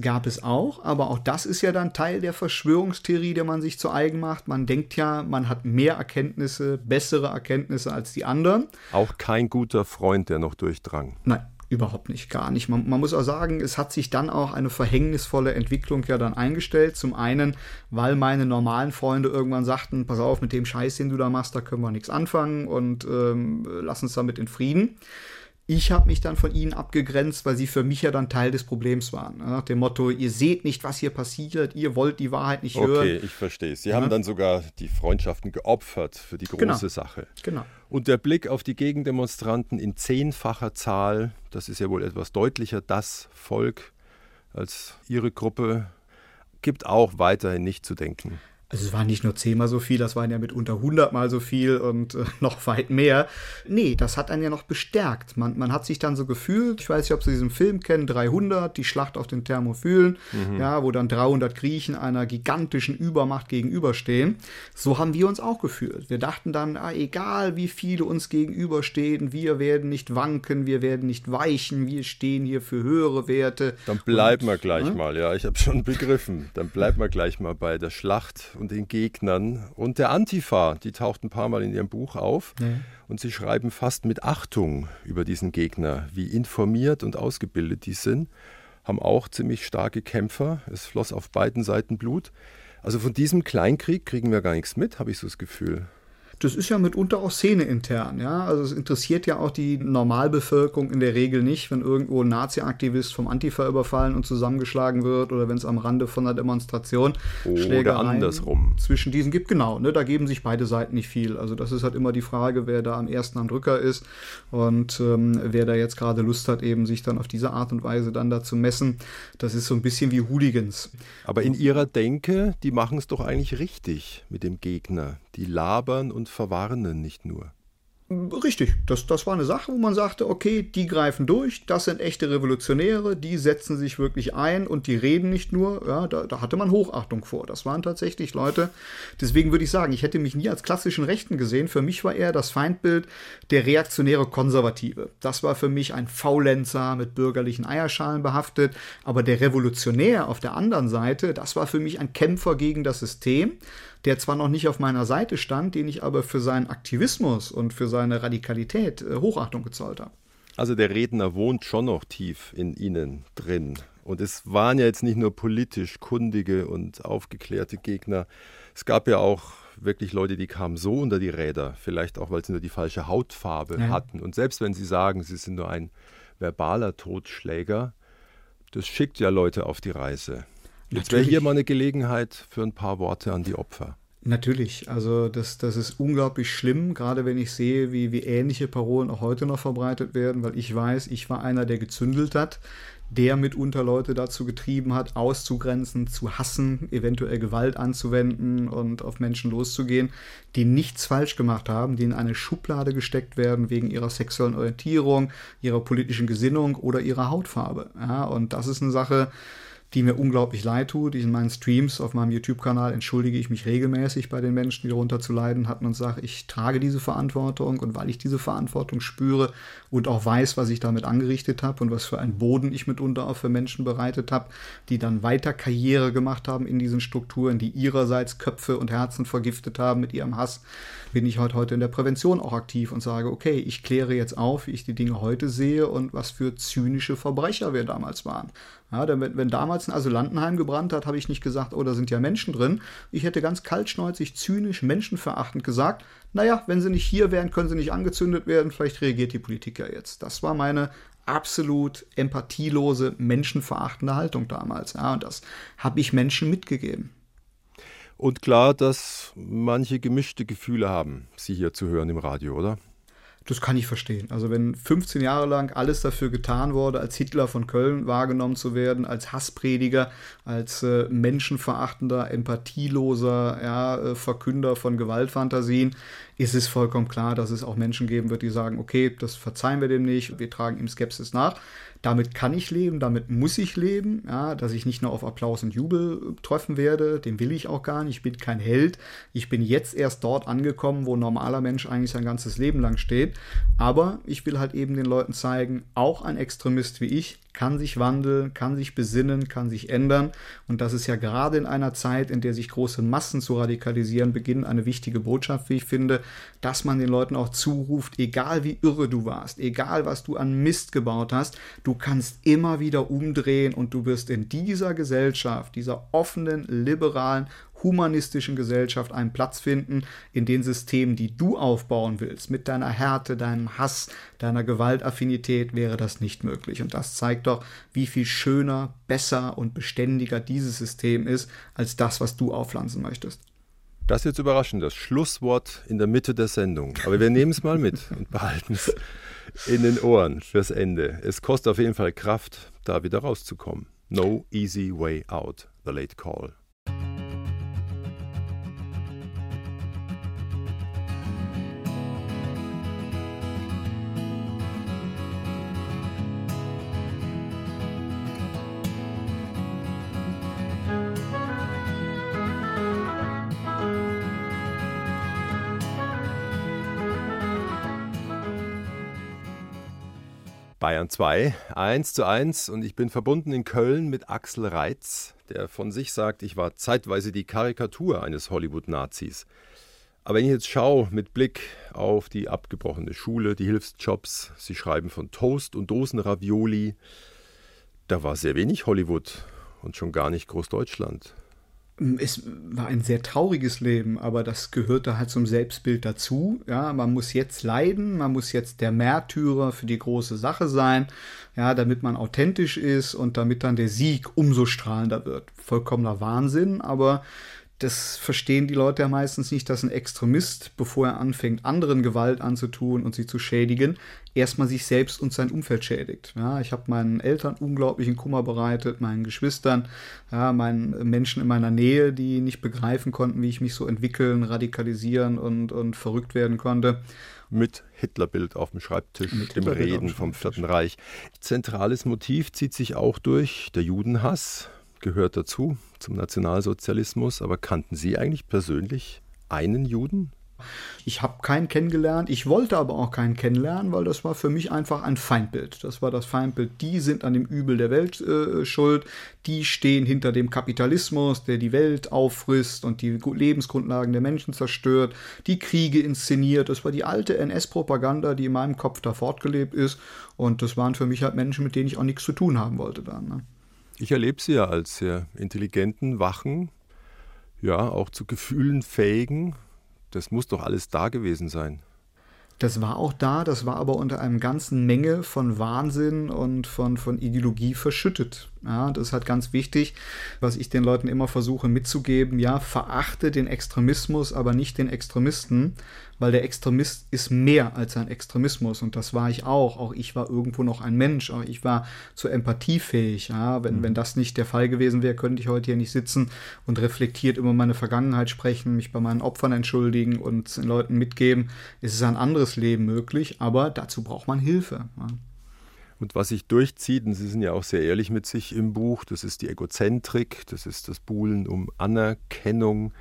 Gab es auch, aber auch das ist ja dann Teil der Verschwörungstheorie, der man sich zu eigen macht. Man denkt ja, man hat mehr Erkenntnisse, bessere Erkenntnisse als die anderen. Auch kein guter Freund, der noch durchdrang. Nein, überhaupt nicht, gar nicht. Man, man, muss auch sagen, es hat sich dann auch eine verhängnisvolle Entwicklung ja dann eingestellt. Zum einen, weil meine normalen Freunde irgendwann sagten, pass auf, mit dem Scheiß, den du da machst, da können wir nichts anfangen und ähm, lass uns damit in Frieden. Ich habe mich dann von ihnen abgegrenzt, weil sie für mich ja dann Teil des Problems waren. Nach dem Motto, ihr seht nicht, was hier passiert, ihr wollt die Wahrheit nicht hören. Okay, ich verstehe. Sie ja. haben dann sogar die Freundschaften geopfert für die große genau. Sache. Genau. Und der Blick auf die Gegendemonstranten in zehnfacher Zahl, das ist ja wohl etwas deutlicher, das Volk als ihre Gruppe, gibt auch weiterhin nicht zu denken. Also es war nicht nur zehnmal so viel, das waren ja mitunter hundertmal so viel und äh, noch weit mehr. Nee, das hat einen ja noch bestärkt. Man, man hat sich dann so gefühlt, ich weiß nicht, ob Sie diesen Film kennen, 300, die Schlacht auf den Thermophylen, mhm. ja, wo dann 300 Griechen einer gigantischen Übermacht gegenüberstehen. So haben wir uns auch gefühlt. Wir dachten dann, ah, egal wie viele uns gegenüberstehen, wir werden nicht wanken, wir werden nicht weichen, wir stehen hier für höhere Werte. Dann bleiben wir gleich äh? mal, ja, ich habe schon begriffen. Dann bleiben wir gleich mal bei der Schlacht und den Gegnern und der Antifa, die taucht ein paar Mal in ihrem Buch auf ja. und sie schreiben fast mit Achtung über diesen Gegner, wie informiert und ausgebildet die sind, haben auch ziemlich starke Kämpfer, es floss auf beiden Seiten Blut. Also von diesem Kleinkrieg kriegen wir gar nichts mit, habe ich so das Gefühl. Das ist ja mitunter auch szeneintern, ja. Also es interessiert ja auch die Normalbevölkerung in der Regel nicht, wenn irgendwo ein Nazi-Aktivist vom Antifa überfallen und zusammengeschlagen wird oder wenn es am Rande von einer Demonstration oder andersrum zwischen diesen gibt. Genau, ne, da geben sich beide Seiten nicht viel. Also das ist halt immer die Frage, wer da am ersten am Drücker ist und ähm, wer da jetzt gerade Lust hat, eben sich dann auf diese Art und Weise dann da zu messen. Das ist so ein bisschen wie Hooligans. Aber in ihrer Denke, die machen es doch eigentlich richtig mit dem Gegner. Die labern und verwarnen nicht nur. Richtig, das, das war eine Sache, wo man sagte, okay, die greifen durch, das sind echte Revolutionäre, die setzen sich wirklich ein und die reden nicht nur, ja, da, da hatte man Hochachtung vor. Das waren tatsächlich Leute. Deswegen würde ich sagen, ich hätte mich nie als klassischen Rechten gesehen. Für mich war eher das Feindbild der reaktionäre Konservative. Das war für mich ein Faulenzer mit bürgerlichen Eierschalen behaftet, aber der Revolutionär auf der anderen Seite, das war für mich ein Kämpfer gegen das System der zwar noch nicht auf meiner Seite stand, den ich aber für seinen Aktivismus und für seine Radikalität äh, Hochachtung gezollt habe. Also der Redner wohnt schon noch tief in Ihnen drin. Und es waren ja jetzt nicht nur politisch kundige und aufgeklärte Gegner. Es gab ja auch wirklich Leute, die kamen so unter die Räder, vielleicht auch, weil sie nur die falsche Hautfarbe ja. hatten. Und selbst wenn sie sagen, sie sind nur ein verbaler Totschläger, das schickt ja Leute auf die Reise. Jetzt wäre hier mal eine Gelegenheit für ein paar Worte an die Opfer. Natürlich, also das, das ist unglaublich schlimm, gerade wenn ich sehe, wie, wie ähnliche Parolen auch heute noch verbreitet werden, weil ich weiß, ich war einer, der gezündelt hat, der mitunter Leute dazu getrieben hat, auszugrenzen, zu hassen, eventuell Gewalt anzuwenden und auf Menschen loszugehen, die nichts falsch gemacht haben, die in eine Schublade gesteckt werden wegen ihrer sexuellen Orientierung, ihrer politischen Gesinnung oder ihrer Hautfarbe. Ja, und das ist eine Sache, die mir unglaublich leid tut. In meinen Streams auf meinem YouTube-Kanal entschuldige ich mich regelmäßig bei den Menschen, die darunter zu leiden hatten und sage, ich trage diese Verantwortung und weil ich diese Verantwortung spüre und auch weiß, was ich damit angerichtet habe und was für einen Boden ich mitunter auch für Menschen bereitet habe, die dann weiter Karriere gemacht haben in diesen Strukturen, die ihrerseits Köpfe und Herzen vergiftet haben mit ihrem Hass, bin ich heute, in der Prävention auch aktiv und sage, okay, ich kläre jetzt auf, wie ich die Dinge heute sehe und was für zynische Verbrecher wir damals waren. Ja, denn wenn, wenn damals ein Asylantenheim gebrannt hat, habe ich nicht gesagt, oh, da sind ja Menschen drin. Ich hätte ganz kaltschneuzig, zynisch, menschenverachtend gesagt, naja, wenn sie nicht hier wären, können sie nicht angezündet werden, vielleicht reagiert die Politik ja jetzt. Das war meine absolut empathielose, menschenverachtende Haltung damals. Ja, und das habe ich Menschen mitgegeben. Und klar, dass manche gemischte Gefühle haben, Sie hier zu hören im Radio, oder? Das kann ich verstehen. Also wenn 15 Jahre lang alles dafür getan wurde, als Hitler von Köln wahrgenommen zu werden, als Hassprediger, als äh, menschenverachtender, empathieloser ja, äh, Verkünder von Gewaltfantasien, ist es vollkommen klar, dass es auch Menschen geben wird, die sagen, okay, das verzeihen wir dem nicht, wir tragen ihm Skepsis nach. Damit kann ich leben, damit muss ich leben, ja, dass ich nicht nur auf Applaus und Jubel treffen werde, den will ich auch gar nicht, ich bin kein Held, ich bin jetzt erst dort angekommen, wo ein normaler Mensch eigentlich sein ganzes Leben lang steht, aber ich will halt eben den Leuten zeigen, auch ein Extremist wie ich kann sich wandeln, kann sich besinnen, kann sich ändern. Und das ist ja gerade in einer Zeit, in der sich große Massen zu radikalisieren beginnen, eine wichtige Botschaft, wie ich finde, dass man den Leuten auch zuruft, egal wie irre du warst, egal was du an Mist gebaut hast, du kannst immer wieder umdrehen und du wirst in dieser Gesellschaft, dieser offenen, liberalen, humanistischen Gesellschaft einen Platz finden, in den Systemen, die du aufbauen willst, mit deiner Härte, deinem Hass, deiner Gewaltaffinität, wäre das nicht möglich. Und das zeigt doch, wie viel schöner, besser und beständiger dieses System ist, als das, was du aufpflanzen möchtest. Das ist jetzt überraschend, das Schlusswort in der Mitte der Sendung. Aber wir nehmen es mal mit und behalten es in den Ohren fürs Ende. Es kostet auf jeden Fall Kraft, da wieder rauszukommen. No easy way out, the late call. Bayern 2, 1 zu 1 und ich bin verbunden in Köln mit Axel Reitz, der von sich sagt, ich war zeitweise die Karikatur eines Hollywood-Nazis. Aber wenn ich jetzt schaue mit Blick auf die abgebrochene Schule, die Hilfsjobs, Sie schreiben von Toast und Dosenravioli, da war sehr wenig Hollywood und schon gar nicht Großdeutschland. Es war ein sehr trauriges Leben, aber das gehörte halt zum Selbstbild dazu. Ja, man muss jetzt leiden, man muss jetzt der Märtyrer für die große Sache sein, ja, damit man authentisch ist und damit dann der Sieg umso strahlender wird. Vollkommener Wahnsinn, aber das verstehen die Leute ja meistens nicht, dass ein Extremist, bevor er anfängt, anderen Gewalt anzutun und sie zu schädigen, erstmal sich selbst und sein Umfeld schädigt. Ja, ich habe meinen Eltern unglaublichen Kummer bereitet, meinen Geschwistern, ja, meinen Menschen in meiner Nähe, die nicht begreifen konnten, wie ich mich so entwickeln, radikalisieren und, und verrückt werden konnte. Mit Hitlerbild auf dem Schreibtisch, Mit dem Reden vom Vierten Reich. Zentrales Motiv zieht sich auch durch der Judenhass, gehört dazu, zum Nationalsozialismus. Aber kannten Sie eigentlich persönlich einen Juden? Ich habe keinen kennengelernt, ich wollte aber auch keinen kennenlernen, weil das war für mich einfach ein Feindbild. Das war das Feindbild, die sind an dem Übel der Welt äh, schuld, die stehen hinter dem Kapitalismus, der die Welt auffrisst und die Lebensgrundlagen der Menschen zerstört, die Kriege inszeniert. Das war die alte NS-Propaganda, die in meinem Kopf da fortgelebt ist. Und das waren für mich halt Menschen, mit denen ich auch nichts zu tun haben wollte dann. Ne? Ich erlebe sie ja als sehr intelligenten, wachen, ja, auch zu Gefühlen fähigen. Das muss doch alles da gewesen sein. Das war auch da, das war aber unter einer ganzen Menge von Wahnsinn und von, von Ideologie verschüttet. Ja, das ist halt ganz wichtig, was ich den Leuten immer versuche mitzugeben. Ja, verachte den Extremismus, aber nicht den Extremisten, weil der Extremist ist mehr als ein Extremismus und das war ich auch. Auch ich war irgendwo noch ein Mensch, auch ich war zur Empathie fähig. Ja, wenn, mhm. wenn das nicht der Fall gewesen wäre, könnte ich heute hier nicht sitzen und reflektiert über meine Vergangenheit sprechen, mich bei meinen Opfern entschuldigen und den Leuten mitgeben, es ist ein anderes Leben möglich, aber dazu braucht man Hilfe. Ja. Und was sich durchzieht, und Sie sind ja auch sehr ehrlich mit sich im Buch, das ist die Egozentrik, das ist das Buhlen um Anerkennung.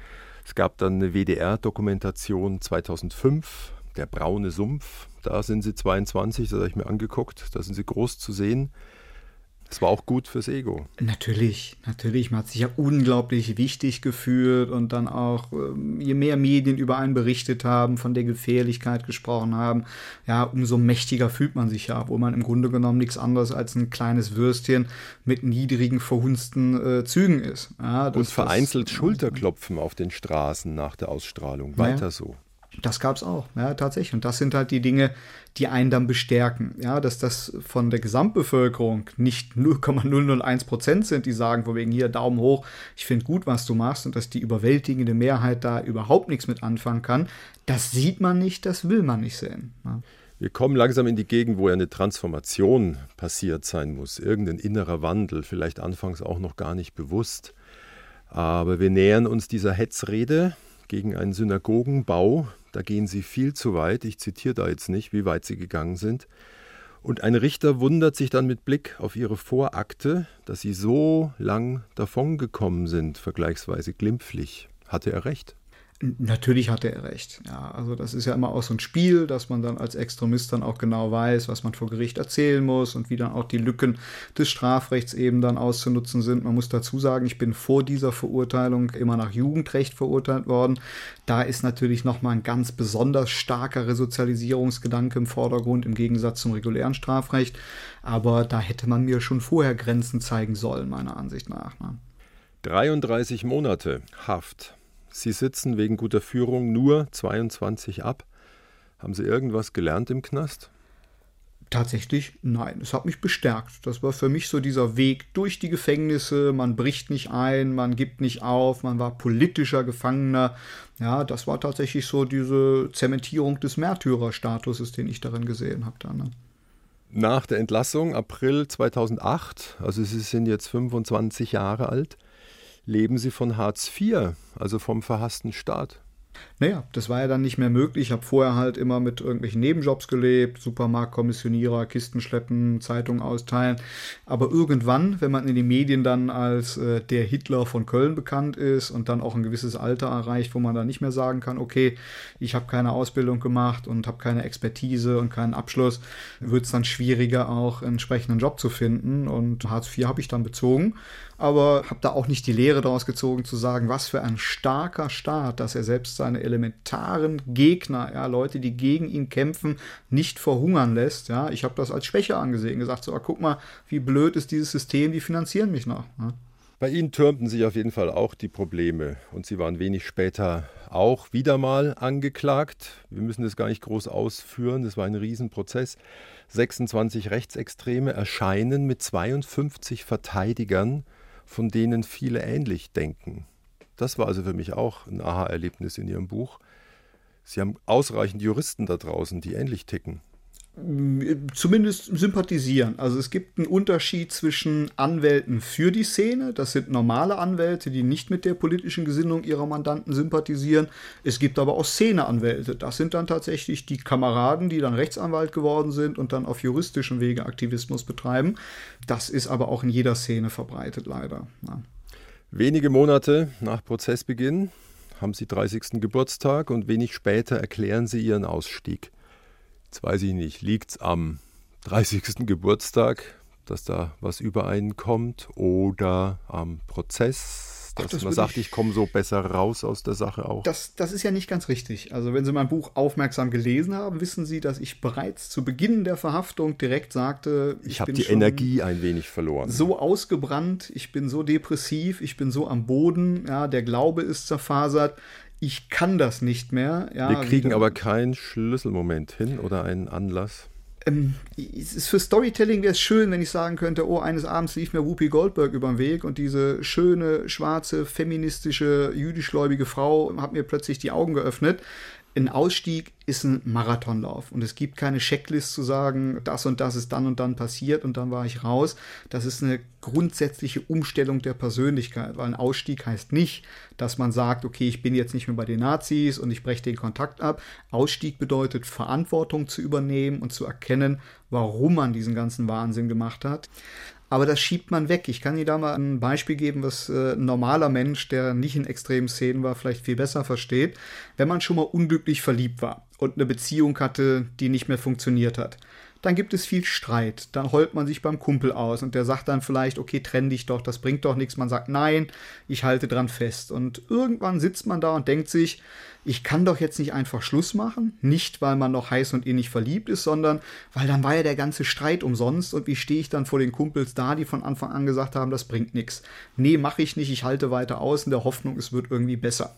Es gab dann eine WDR-Dokumentation 2005, Der braune Sumpf. Da sind Sie 22, das habe ich mir angeguckt, da sind Sie groß zu sehen. Das war auch gut fürs Ego. Natürlich, natürlich. Man hat sich ja unglaublich wichtig gefühlt und dann auch, ähm, je mehr Medien über einen berichtet haben, von der Gefährlichkeit gesprochen haben, ja, umso mächtiger fühlt man sich ja, obwohl man im Grunde genommen nichts anderes als ein kleines Würstchen mit niedrigen, verhunzten äh, Zügen ist. Ja, das, und vereinzelt das, Schulterklopfen auf den Straßen nach der Ausstrahlung. Weiter ja. so. Das gab es auch, ja, tatsächlich. Und das sind halt die Dinge, die einen dann bestärken. Ja, dass das von der Gesamtbevölkerung nicht 0,001 Prozent sind, die sagen, von wegen hier Daumen hoch, ich finde gut, was du machst, und dass die überwältigende Mehrheit da überhaupt nichts mit anfangen kann. Das sieht man nicht, das will man nicht sehen. Ja. Wir kommen langsam in die Gegend, wo ja eine Transformation passiert sein muss, irgendein innerer Wandel, vielleicht anfangs auch noch gar nicht bewusst. Aber wir nähern uns dieser Hetzrede gegen einen Synagogenbau da gehen sie viel zu weit. Ich zitiere da jetzt nicht, wie weit sie gegangen sind. Und ein Richter wundert sich dann mit Blick auf ihre Vorakte, dass sie so lang davongekommen sind, vergleichsweise glimpflich. Hatte er recht? Natürlich hatte er recht. Ja, also das ist ja immer auch so ein Spiel, dass man dann als Extremist dann auch genau weiß, was man vor Gericht erzählen muss und wie dann auch die Lücken des Strafrechts eben dann auszunutzen sind. Man muss dazu sagen, ich bin vor dieser Verurteilung immer nach Jugendrecht verurteilt worden. Da ist natürlich nochmal ein ganz besonders starker Resozialisierungsgedanke im Vordergrund im Gegensatz zum regulären Strafrecht. Aber da hätte man mir schon vorher Grenzen zeigen sollen, meiner Ansicht nach. Ne? 33 Monate Haft. Sie sitzen wegen guter Führung nur 22 ab. Haben Sie irgendwas gelernt im Knast? Tatsächlich nein. Es hat mich bestärkt. Das war für mich so dieser Weg durch die Gefängnisse. Man bricht nicht ein, man gibt nicht auf, man war politischer Gefangener. Ja, das war tatsächlich so diese Zementierung des Märtyrerstatuses, den ich darin gesehen habe. Ne? Nach der Entlassung, April 2008, also Sie sind jetzt 25 Jahre alt, leben sie von Hartz IV, also vom verhassten Staat. Naja, das war ja dann nicht mehr möglich. Ich habe vorher halt immer mit irgendwelchen Nebenjobs gelebt, Supermarktkommissionierer, Kisten schleppen, Zeitungen austeilen. Aber irgendwann, wenn man in den Medien dann als äh, der Hitler von Köln bekannt ist und dann auch ein gewisses Alter erreicht, wo man dann nicht mehr sagen kann, okay, ich habe keine Ausbildung gemacht und habe keine Expertise und keinen Abschluss, wird es dann schwieriger, auch einen entsprechenden Job zu finden. Und Hartz IV habe ich dann bezogen aber habe da auch nicht die Lehre daraus gezogen zu sagen, was für ein starker Staat, dass er selbst seine elementaren Gegner, ja, Leute, die gegen ihn kämpfen, nicht verhungern lässt. Ja, ich habe das als Schwäche angesehen, gesagt, so, ah, guck mal, wie blöd ist dieses System, die finanzieren mich noch. Ja. Bei Ihnen türmten sich auf jeden Fall auch die Probleme und Sie waren wenig später auch wieder mal angeklagt. Wir müssen das gar nicht groß ausführen, das war ein Riesenprozess. 26 Rechtsextreme erscheinen mit 52 Verteidigern, von denen viele ähnlich denken. Das war also für mich auch ein Aha-Erlebnis in Ihrem Buch. Sie haben ausreichend Juristen da draußen, die ähnlich ticken zumindest sympathisieren. Also es gibt einen Unterschied zwischen Anwälten für die Szene, das sind normale Anwälte, die nicht mit der politischen Gesinnung ihrer Mandanten sympathisieren. Es gibt aber auch Szeneanwälte, das sind dann tatsächlich die Kameraden, die dann Rechtsanwalt geworden sind und dann auf juristischem Wege Aktivismus betreiben. Das ist aber auch in jeder Szene verbreitet, leider. Ja. Wenige Monate nach Prozessbeginn haben Sie 30. Geburtstag und wenig später erklären Sie Ihren Ausstieg jetzt weiß ich nicht, liegt es am 30. Geburtstag, dass da was übereinkommt oder am Prozess, dass Ach, das man sagt, ich, ich komme so besser raus aus der Sache auch. Das, das ist ja nicht ganz richtig. Also wenn Sie mein Buch aufmerksam gelesen haben, wissen Sie, dass ich bereits zu Beginn der Verhaftung direkt sagte, ich, ich habe die Energie ein wenig verloren. So ausgebrannt, ich bin so depressiv, ich bin so am Boden, ja, der Glaube ist zerfasert ich kann das nicht mehr. Ja, Wir kriegen aber keinen Schlüsselmoment hin oder einen Anlass. Ähm, für Storytelling wäre es schön, wenn ich sagen könnte, oh, eines Abends lief mir Whoopi Goldberg über den Weg und diese schöne, schwarze, feministische, jüdischgläubige Frau hat mir plötzlich die Augen geöffnet ein Ausstieg ist ein Marathonlauf und es gibt keine Checklist zu sagen, das und das ist dann und dann passiert und dann war ich raus. Das ist eine grundsätzliche Umstellung der Persönlichkeit, weil ein Ausstieg heißt nicht, dass man sagt, okay, ich bin jetzt nicht mehr bei den Nazis und ich breche den Kontakt ab. Ausstieg bedeutet Verantwortung zu übernehmen und zu erkennen, warum man diesen ganzen Wahnsinn gemacht hat aber das schiebt man weg. Ich kann Ihnen da mal ein Beispiel geben, was äh, ein normaler Mensch, der nicht in extremen Szenen war, vielleicht viel besser versteht. Wenn man schon mal unglücklich verliebt war und eine Beziehung hatte, die nicht mehr funktioniert hat, dann gibt es viel Streit. Dann heult man sich beim Kumpel aus und der sagt dann vielleicht, okay, trenn dich doch, das bringt doch nichts. Man sagt, nein, ich halte dran fest. Und irgendwann sitzt man da und denkt sich, ich kann doch jetzt nicht einfach Schluss machen. Nicht, weil man noch heiß und innig verliebt ist, sondern weil dann war ja der ganze Streit umsonst. Und wie stehe ich dann vor den Kumpels da, die von Anfang an gesagt haben, das bringt nichts. Nee, mache ich nicht, ich halte weiter aus in der Hoffnung, es wird irgendwie besser.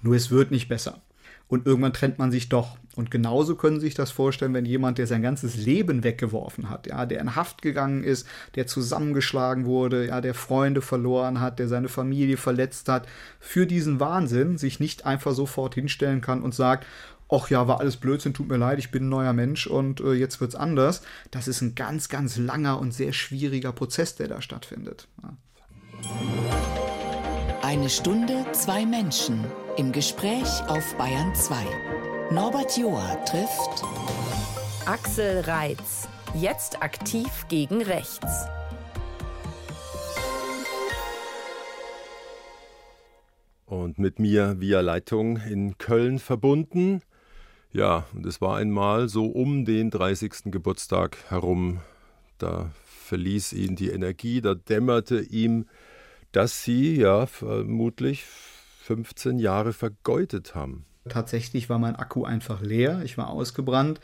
Nur es wird nicht besser und irgendwann trennt man sich doch. Und genauso können Sie sich das vorstellen, wenn jemand, der sein ganzes Leben weggeworfen hat, ja, der in Haft gegangen ist, der zusammengeschlagen wurde, ja, der Freunde verloren hat, der seine Familie verletzt hat, für diesen Wahnsinn sich nicht einfach sofort hinstellen kann und sagt, ach ja, war alles Blödsinn, tut mir leid, ich bin ein neuer Mensch und äh, jetzt wird's anders. Das ist ein ganz, ganz langer und sehr schwieriger Prozess, der da stattfindet. Ja. Eine Stunde, zwei Menschen im Gespräch auf Bayern 2. Norbert Joa trifft Axel Reitz, jetzt aktiv gegen rechts. Und mit mir via Leitung in Köln verbunden. Ja, und es war einmal so um den 30. Geburtstag herum. Da verließ ihn die Energie, da dämmerte ihm dass sie ja vermutlich 15 Jahre vergeudet haben. Tatsächlich war mein Akku einfach leer. Ich war ausgebrannt.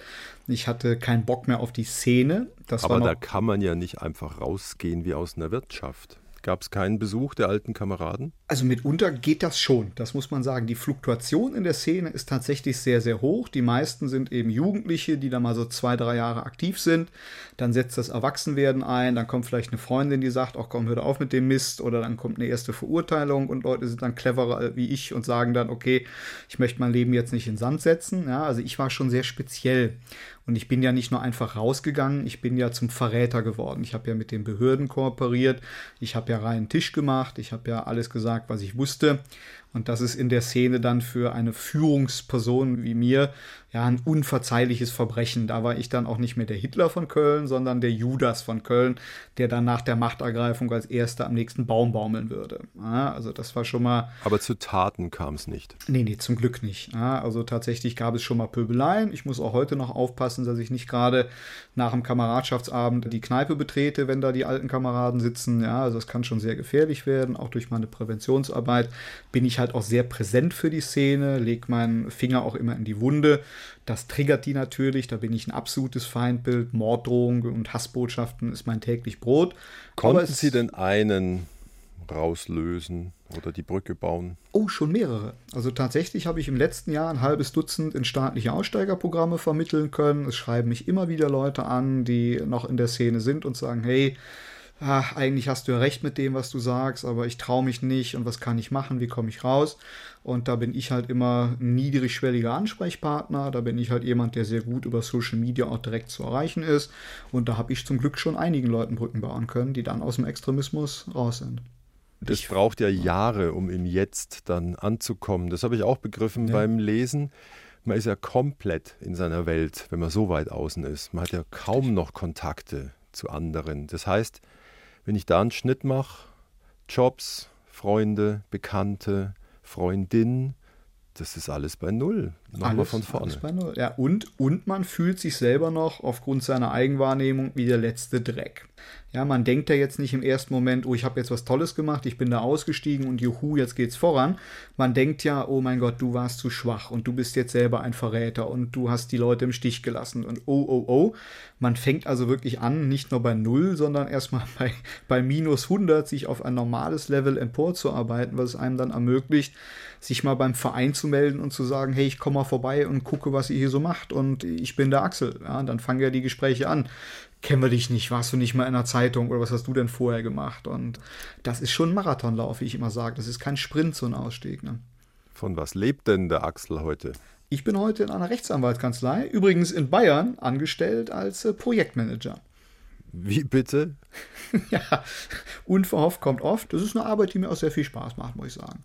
Ich hatte keinen Bock mehr auf die Szene. Das Aber da kann man ja nicht einfach rausgehen wie aus einer Wirtschaft. Gab es keinen Besuch der alten Kameraden? Also mitunter geht das schon, das muss man sagen. Die Fluktuation in der Szene ist tatsächlich sehr, sehr hoch. Die meisten sind eben Jugendliche, die da mal so zwei, drei Jahre aktiv sind. Dann setzt das Erwachsenwerden ein, dann kommt vielleicht eine Freundin, die sagt, ach komm, hör auf mit dem Mist. Oder dann kommt eine erste Verurteilung und Leute sind dann cleverer wie ich und sagen dann, okay, ich möchte mein Leben jetzt nicht in Sand setzen. Ja, also ich war schon sehr speziell. Und ich bin ja nicht nur einfach rausgegangen, ich bin ja zum Verräter geworden. Ich habe ja mit den Behörden kooperiert, ich habe ja reinen Tisch gemacht, ich habe ja alles gesagt, was ich wusste. Und das ist in der Szene dann für eine Führungsperson wie mir ja ein unverzeihliches Verbrechen. Da war ich dann auch nicht mehr der Hitler von Köln, sondern der Judas von Köln, der dann nach der Machtergreifung als erster am nächsten Baum baumeln würde. Ja, also das war schon mal. Aber zu Taten kam es nicht. Nee, nee, zum Glück nicht. Ja, also tatsächlich gab es schon mal Pöbeleien. Ich muss auch heute noch aufpassen, dass ich nicht gerade nach dem Kameradschaftsabend die Kneipe betrete, wenn da die alten Kameraden sitzen. Ja, also das kann schon sehr gefährlich werden. Auch durch meine Präventionsarbeit bin ich halt auch sehr präsent für die Szene, lege meinen Finger auch immer in die Wunde. Das triggert die natürlich, da bin ich ein absolutes Feindbild. Morddrohungen und Hassbotschaften ist mein täglich Brot. Konnten Sie denn einen rauslösen oder die Brücke bauen? Oh, schon mehrere. Also tatsächlich habe ich im letzten Jahr ein halbes Dutzend in staatliche Aussteigerprogramme vermitteln können. Es schreiben mich immer wieder Leute an, die noch in der Szene sind und sagen, hey, ach, eigentlich hast du ja recht mit dem, was du sagst, aber ich traue mich nicht und was kann ich machen, wie komme ich raus? Und da bin ich halt immer ein niedrigschwelliger Ansprechpartner, da bin ich halt jemand, der sehr gut über Social Media auch direkt zu erreichen ist und da habe ich zum Glück schon einigen Leuten Brücken bauen können, die dann aus dem Extremismus raus sind. Das ich, braucht ja Jahre, um im Jetzt dann anzukommen. Das habe ich auch begriffen ja. beim Lesen. Man ist ja komplett in seiner Welt, wenn man so weit außen ist. Man hat ja kaum noch Kontakte zu anderen. Das heißt, wenn ich da einen Schnitt mache, Jobs, Freunde, Bekannte, Freundin, das ist alles bei Null. Nochmal von vorne. Ja, und, und man fühlt sich selber noch aufgrund seiner Eigenwahrnehmung wie der letzte Dreck. Ja, man denkt ja jetzt nicht im ersten Moment, oh, ich habe jetzt was Tolles gemacht, ich bin da ausgestiegen und juhu, jetzt geht's voran. Man denkt ja, oh mein Gott, du warst zu schwach und du bist jetzt selber ein Verräter und du hast die Leute im Stich gelassen und oh, oh, oh. Man fängt also wirklich an, nicht nur bei Null, sondern erstmal bei, bei minus 100 sich auf ein normales Level emporzuarbeiten, was einem dann ermöglicht, sich mal beim Verein zu melden und zu sagen, hey, ich komme mal vorbei und gucke, was ihr hier so macht und ich bin der Axel. Ja, dann fangen ja die Gespräche an kennen wir dich nicht, warst du nicht mal in der Zeitung oder was hast du denn vorher gemacht? Und das ist schon ein Marathonlauf, wie ich immer sage. Das ist kein Sprint, so ein Ausstieg. Ne? Von was lebt denn der Axel heute? Ich bin heute in einer Rechtsanwaltskanzlei, übrigens in Bayern, angestellt als äh, Projektmanager. Wie bitte? ja, unverhofft kommt oft. Das ist eine Arbeit, die mir auch sehr viel Spaß macht, muss ich sagen.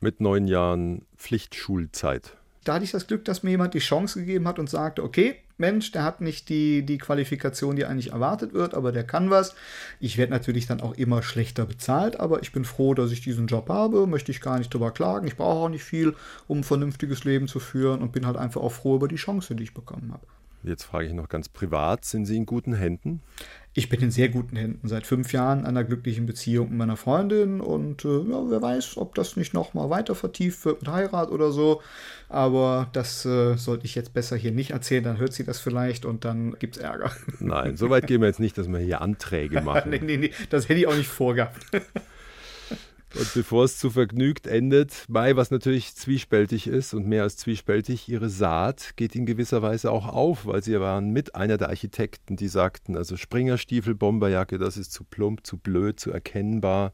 Mit neun Jahren Pflichtschulzeit. Da hatte ich das Glück, dass mir jemand die Chance gegeben hat und sagte, okay, Mensch, der hat nicht die, die Qualifikation, die eigentlich erwartet wird, aber der kann was. Ich werde natürlich dann auch immer schlechter bezahlt, aber ich bin froh, dass ich diesen Job habe, möchte ich gar nicht drüber klagen. Ich brauche auch nicht viel, um ein vernünftiges Leben zu führen und bin halt einfach auch froh über die Chance, die ich bekommen habe. Jetzt frage ich noch ganz privat, sind Sie in guten Händen? Ich bin in sehr guten Händen. Seit fünf Jahren in einer glücklichen Beziehung mit meiner Freundin und äh, ja, wer weiß, ob das nicht nochmal weiter vertieft wird mit Heirat oder so. Aber das äh, sollte ich jetzt besser hier nicht erzählen, dann hört sie das vielleicht und dann gibt es Ärger. Nein, so weit gehen wir jetzt nicht, dass wir hier Anträge machen. nee, nee, nee, das hätte ich auch nicht vorgehabt. Und bevor es zu vergnügt endet, Mai, was natürlich zwiespältig ist und mehr als zwiespältig, ihre Saat geht in gewisser Weise auch auf, weil sie waren mit einer der Architekten, die sagten, also Springerstiefel, Bomberjacke, das ist zu plump, zu blöd, zu erkennbar.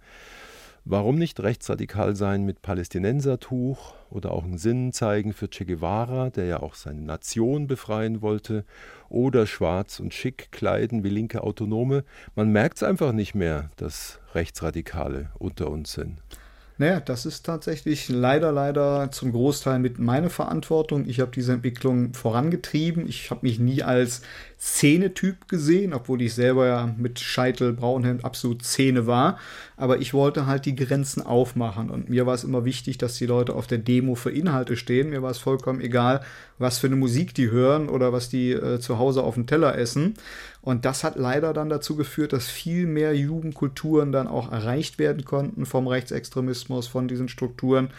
Warum nicht rechtsradikal sein mit Palästinensertuch oder auch einen Sinn zeigen für Che Guevara, der ja auch seine Nation befreien wollte, oder schwarz und schick kleiden wie linke Autonome? Man merkt es einfach nicht mehr, dass Rechtsradikale unter uns sind. Naja, das ist tatsächlich leider, leider zum Großteil mit meiner Verantwortung. Ich habe diese Entwicklung vorangetrieben. Ich habe mich nie als Szenetyp gesehen, obwohl ich selber ja mit Scheitel, Braunhemd absolut Szene war. Aber ich wollte halt die Grenzen aufmachen. Und mir war es immer wichtig, dass die Leute auf der Demo für Inhalte stehen. Mir war es vollkommen egal, was für eine Musik die hören oder was die äh, zu Hause auf dem Teller essen. Und das hat leider dann dazu geführt, dass viel mehr Jugendkulturen dann auch erreicht werden konnten vom Rechtsextremismus, von diesen Strukturen.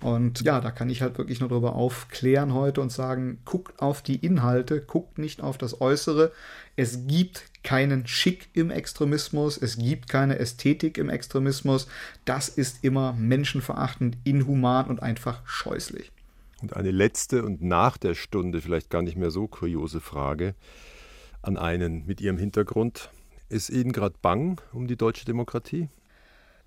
Und ja, da kann ich halt wirklich nur darüber aufklären heute und sagen, guckt auf die Inhalte, guckt nicht auf das Äußere. Es gibt keinen Schick im Extremismus, es gibt keine Ästhetik im Extremismus. Das ist immer menschenverachtend, inhuman und einfach scheußlich. Und eine letzte und nach der Stunde vielleicht gar nicht mehr so kuriose Frage an einen mit Ihrem Hintergrund. Ist Ihnen gerade bang um die deutsche Demokratie?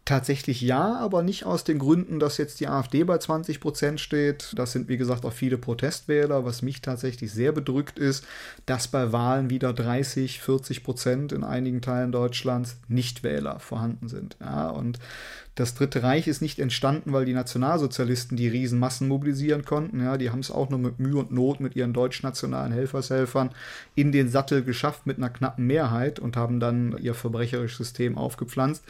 Tatsächlich ja, aber nicht aus den Gründen, dass jetzt die AfD bei 20 Prozent steht. Das sind, wie gesagt, auch viele Protestwähler. Was mich tatsächlich sehr bedrückt ist, dass bei Wahlen wieder 30, 40 Prozent in einigen Teilen Deutschlands Nichtwähler vorhanden sind. Ja, und das Dritte Reich ist nicht entstanden, weil die Nationalsozialisten die Riesenmassen mobilisieren konnten. Ja, die haben es auch nur mit Mühe und Not mit ihren deutschnationalen Helfershelfern in den Sattel geschafft mit einer knappen Mehrheit und haben dann ihr verbrecherisches System aufgepflanzt.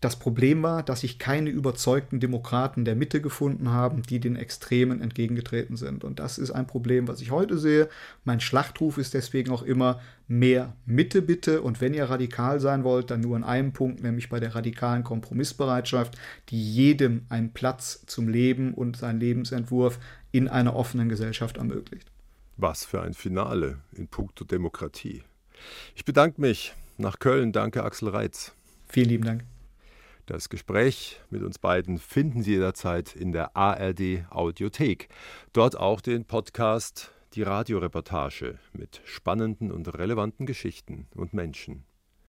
Das Problem war, dass sich keine überzeugten Demokraten der Mitte gefunden haben, die den Extremen entgegengetreten sind. Und das ist ein Problem, was ich heute sehe. Mein Schlachtruf ist deswegen auch immer mehr Mitte bitte. Und wenn ihr radikal sein wollt, dann nur in einem Punkt, nämlich bei der radikalen Kompromissbereitschaft, die jedem einen Platz zum Leben und seinen Lebensentwurf in einer offenen Gesellschaft ermöglicht. Was für ein Finale in puncto Demokratie. Ich bedanke mich nach Köln. Danke, Axel Reitz. Vielen lieben Dank. Das Gespräch mit uns beiden finden Sie jederzeit in der ARD Audiothek. Dort auch den Podcast Die Radioreportage mit spannenden und relevanten Geschichten und Menschen.